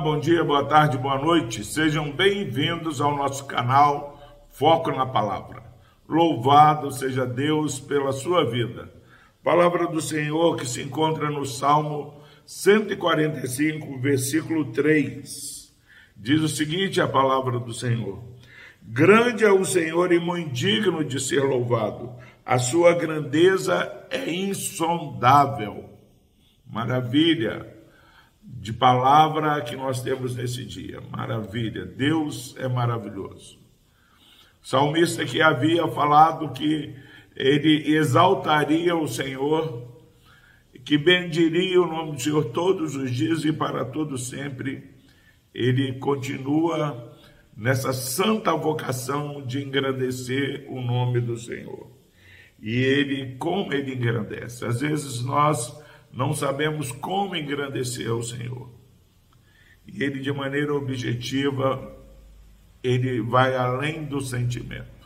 bom dia, boa tarde, boa noite. Sejam bem-vindos ao nosso canal Foco na Palavra. Louvado seja Deus pela sua vida. Palavra do Senhor que se encontra no Salmo 145, versículo 3. Diz o seguinte: a palavra do Senhor: Grande é o Senhor e muito digno de ser louvado. A sua grandeza é insondável. Maravilha de palavra que nós temos nesse dia. Maravilha, Deus é maravilhoso. O salmista que havia falado que ele exaltaria o Senhor, que bendiria o nome do Senhor todos os dias e para todo sempre, ele continua nessa santa vocação de engrandecer o nome do Senhor. E ele, como ele engrandece? Às vezes nós não sabemos como engrandecer o Senhor. E ele, de maneira objetiva, ele vai além do sentimento.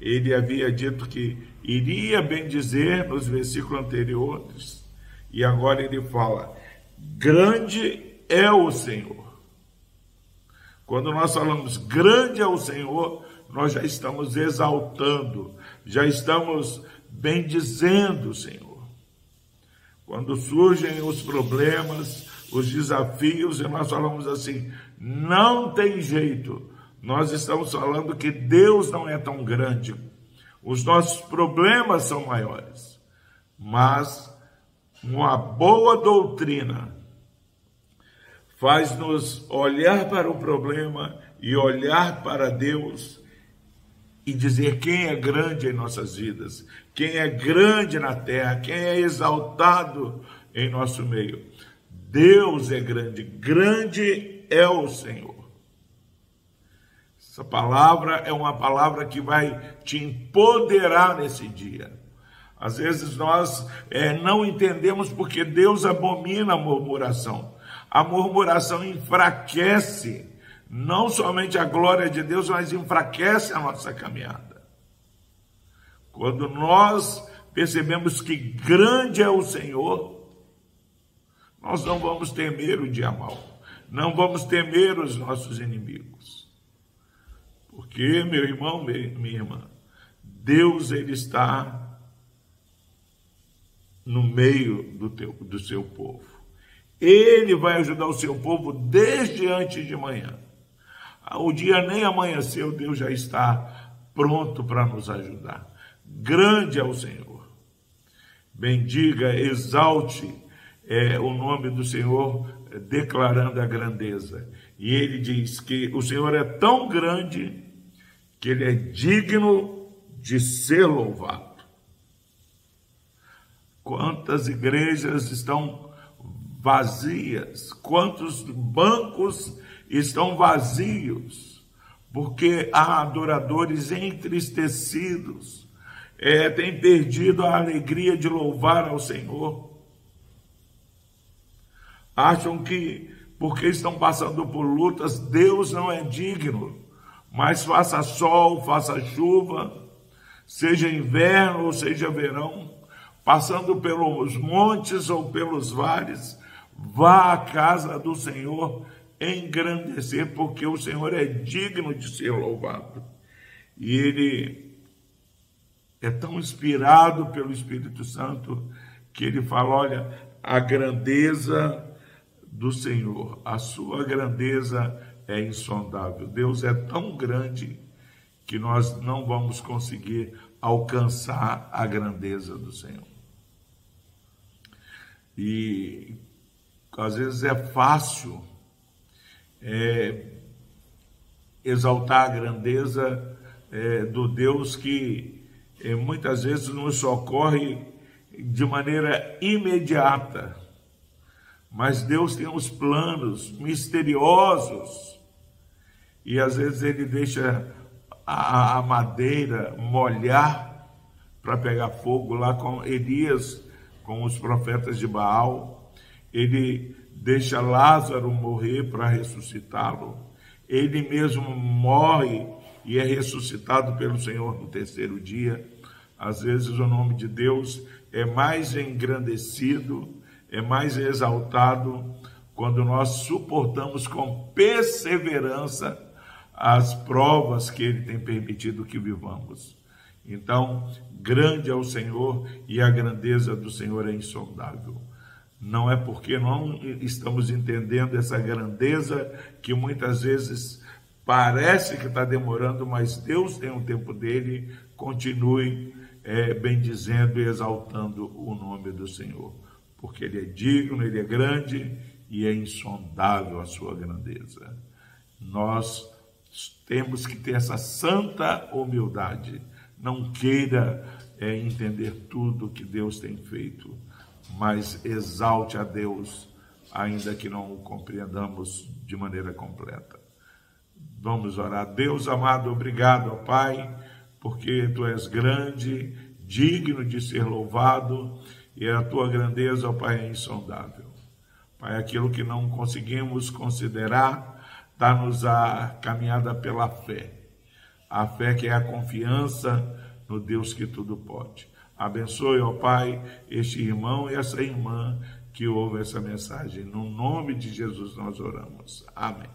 Ele havia dito que iria bendizer nos versículos anteriores, e agora ele fala: grande é o Senhor. Quando nós falamos grande é o Senhor, nós já estamos exaltando, já estamos bendizendo o Senhor. Quando surgem os problemas, os desafios, e nós falamos assim: não tem jeito. Nós estamos falando que Deus não é tão grande. Os nossos problemas são maiores. Mas uma boa doutrina faz-nos olhar para o problema e olhar para Deus e dizer quem é grande em nossas vidas, quem é grande na terra, quem é exaltado em nosso meio. Deus é grande, grande é o Senhor. Essa palavra é uma palavra que vai te empoderar nesse dia. Às vezes nós é, não entendemos porque Deus abomina a murmuração. A murmuração enfraquece não somente a glória de Deus, mas enfraquece a nossa caminhada. Quando nós percebemos que grande é o Senhor, nós não vamos temer o dia mal, não vamos temer os nossos inimigos. Porque, meu irmão, minha irmã, Deus ele está no meio do, teu, do seu povo. Ele vai ajudar o seu povo desde antes de manhã. O dia nem amanheceu, Deus já está pronto para nos ajudar. Grande é o Senhor. Bendiga, exalte é, o nome do Senhor, declarando a grandeza. E ele diz que o Senhor é tão grande que ele é digno de ser louvado. Quantas igrejas estão vazias, quantos bancos estão vazios, porque há adoradores entristecidos, é, têm perdido a alegria de louvar ao Senhor. Acham que, porque estão passando por lutas, Deus não é digno, mas faça sol, faça chuva, seja inverno ou seja verão, passando pelos montes ou pelos vales, vá à casa do Senhor engrandecer, porque o Senhor é digno de ser louvado. E ele é tão inspirado pelo Espírito Santo que ele fala: olha, a grandeza do Senhor, a sua grandeza é insondável. Deus é tão grande que nós não vamos conseguir alcançar a grandeza do Senhor. E às vezes é fácil é, exaltar a grandeza é, do Deus que é, muitas vezes nos socorre de maneira imediata. Mas Deus tem uns planos misteriosos e às vezes Ele deixa a, a madeira molhar para pegar fogo lá com Elias, com os profetas de Baal. Ele deixa Lázaro morrer para ressuscitá-lo. Ele mesmo morre e é ressuscitado pelo Senhor no terceiro dia. Às vezes o nome de Deus é mais engrandecido, é mais exaltado quando nós suportamos com perseverança as provas que Ele tem permitido que vivamos. Então, grande é o Senhor e a grandeza do Senhor é insondável. Não é porque não estamos entendendo essa grandeza que muitas vezes parece que está demorando, mas Deus tem um tempo dele. Continue é, bendizendo e exaltando o nome do Senhor, porque Ele é digno, Ele é grande e é insondável a sua grandeza. Nós temos que ter essa santa humildade. Não queira é, entender tudo que Deus tem feito, mas exalte a Deus, ainda que não o compreendamos de maneira completa. Vamos orar. Deus amado, obrigado, ó Pai, porque tu és grande, digno de ser louvado, e a tua grandeza, ó Pai, é insondável. Pai, aquilo que não conseguimos considerar, dá-nos a caminhada pela fé. A fé que é a confiança no Deus que tudo pode. Abençoe, ó Pai, este irmão e essa irmã que ouve essa mensagem. No nome de Jesus nós oramos. Amém.